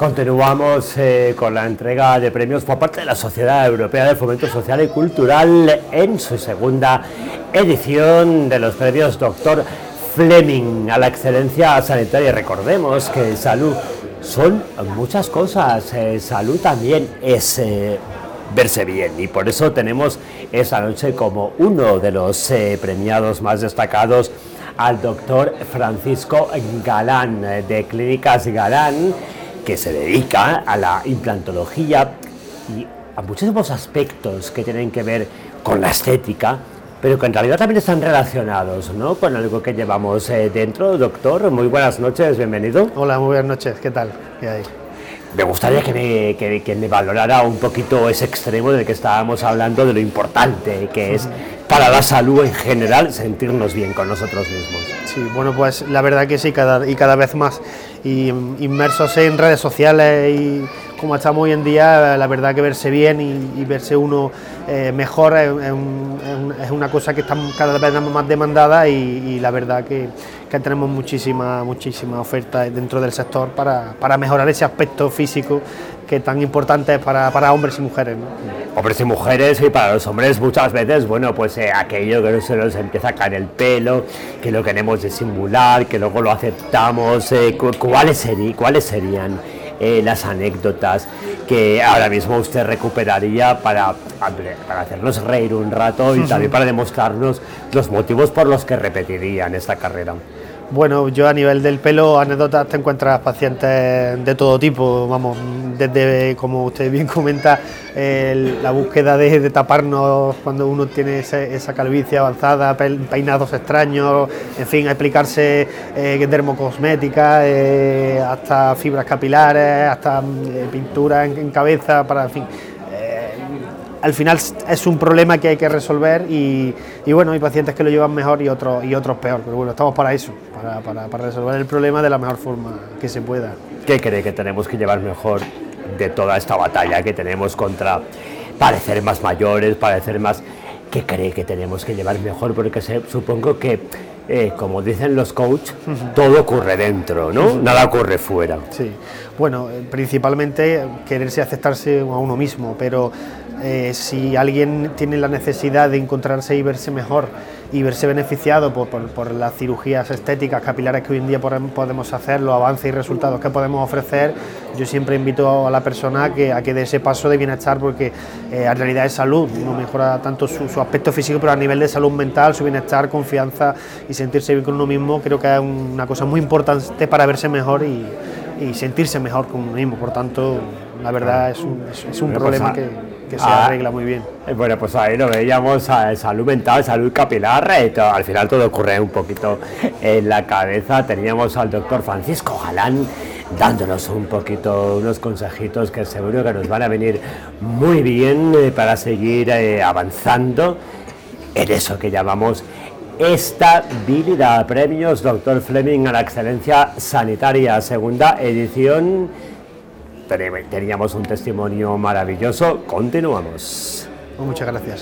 Continuamos eh, con la entrega de premios por parte de la Sociedad Europea de Fomento Social y Cultural en su segunda edición de los premios Doctor Fleming a la excelencia sanitaria. Recordemos que salud son muchas cosas, eh, salud también es eh, verse bien y por eso tenemos esta noche como uno de los premiados más destacados al doctor Francisco Galán de Clínicas Galán que se dedica a la implantología y a muchísimos aspectos que tienen que ver con la estética, pero que en realidad también están relacionados ¿no? con algo que llevamos eh, dentro. Doctor, muy buenas noches, bienvenido. Hola, muy buenas noches, ¿qué tal? ¿Qué hay? Me gustaría que me, que, que me, valorara un poquito ese extremo del que estábamos hablando, de lo importante que es para la salud en general sentirnos bien con nosotros mismos. Sí, bueno, pues la verdad que sí, cada, y cada vez más. Y inmersos en redes sociales y como estamos hoy en día, la verdad que verse bien y, verse uno eh, mejor es, una cosa que cada vez más demandada y, la verdad que, tenemos muchísima, muchísima oferta dentro del sector para, para mejorar ese aspecto físico que tan importante es para, hombres y mujeres. Hombres y mujeres, y para los hombres muchas veces, bueno, pues eh, aquello que no se nos empieza a caer el pelo, que lo queremos disimular, que luego lo aceptamos, eh, ¿cuáles, serían, ¿cuáles serían eh, las anécdotas que ahora mismo usted recuperaría para, para hacernos reír un rato y también para demostrarnos los motivos por los que repetirían esta carrera? Bueno, yo a nivel del pelo, anécdotas, te encuentras pacientes de todo tipo, vamos, desde, como usted bien comenta, la búsqueda de, taparnos cuando uno tiene esa calvicie avanzada, peinados extraños, en fin, explicarse eh, dermocosmética, eh, hasta fibras capilares, hasta eh, pintura en, cabeza, para, en fin, al final es un problema que hay que resolver y, bueno, hay pacientes que lo llevan mejor y otros, y otros peor, pero bueno, estamos para eso, para, resolver el problema de la mejor forma que se pueda. ¿Qué cree que tenemos que llevar mejor de toda esta batalla que tenemos contra parecer más mayores, parecer más... ¿Qué cree que tenemos que llevar mejor? Porque supongo que, eh, como dicen los coaches, todo ocurre dentro, ¿no? Nada ocurre fuera. Sí, bueno, eh, principalmente quererse aceptarse a uno mismo, pero eh, si alguien tiene la necesidad de encontrarse y verse mejor y verse beneficiado por, las cirugías estéticas capilares que hoy en día podemos hacer, los avances y resultados que podemos ofrecer, yo siempre invito a la persona a que, a que dé ese paso de bienestar porque eh, en realidad es salud, uno mejora tanto su, aspecto físico, pero a nivel de salud mental, su bienestar, confianza y sentirse bien con uno mismo, creo que es una cosa muy importante para verse mejor y, sentirse mejor con uno mismo. Por tanto, la verdad es un, es un problema que que se ah, arregla muy bien. Eh, bueno, pues ahí lo veíamos, salud mental, salud capilar, eh, al final todo ocurre un poquito en la cabeza. Teníamos al doctor Francisco Galán dándonos un poquito unos consejitos que seguro que nos van a venir muy bien eh, para seguir avanzando en eso que llamamos estabilidad. Premios Doctor Fleming a la excelencia sanitaria, segunda edición teníamos un testimonio maravilloso. Continuamos. Muchas gracias.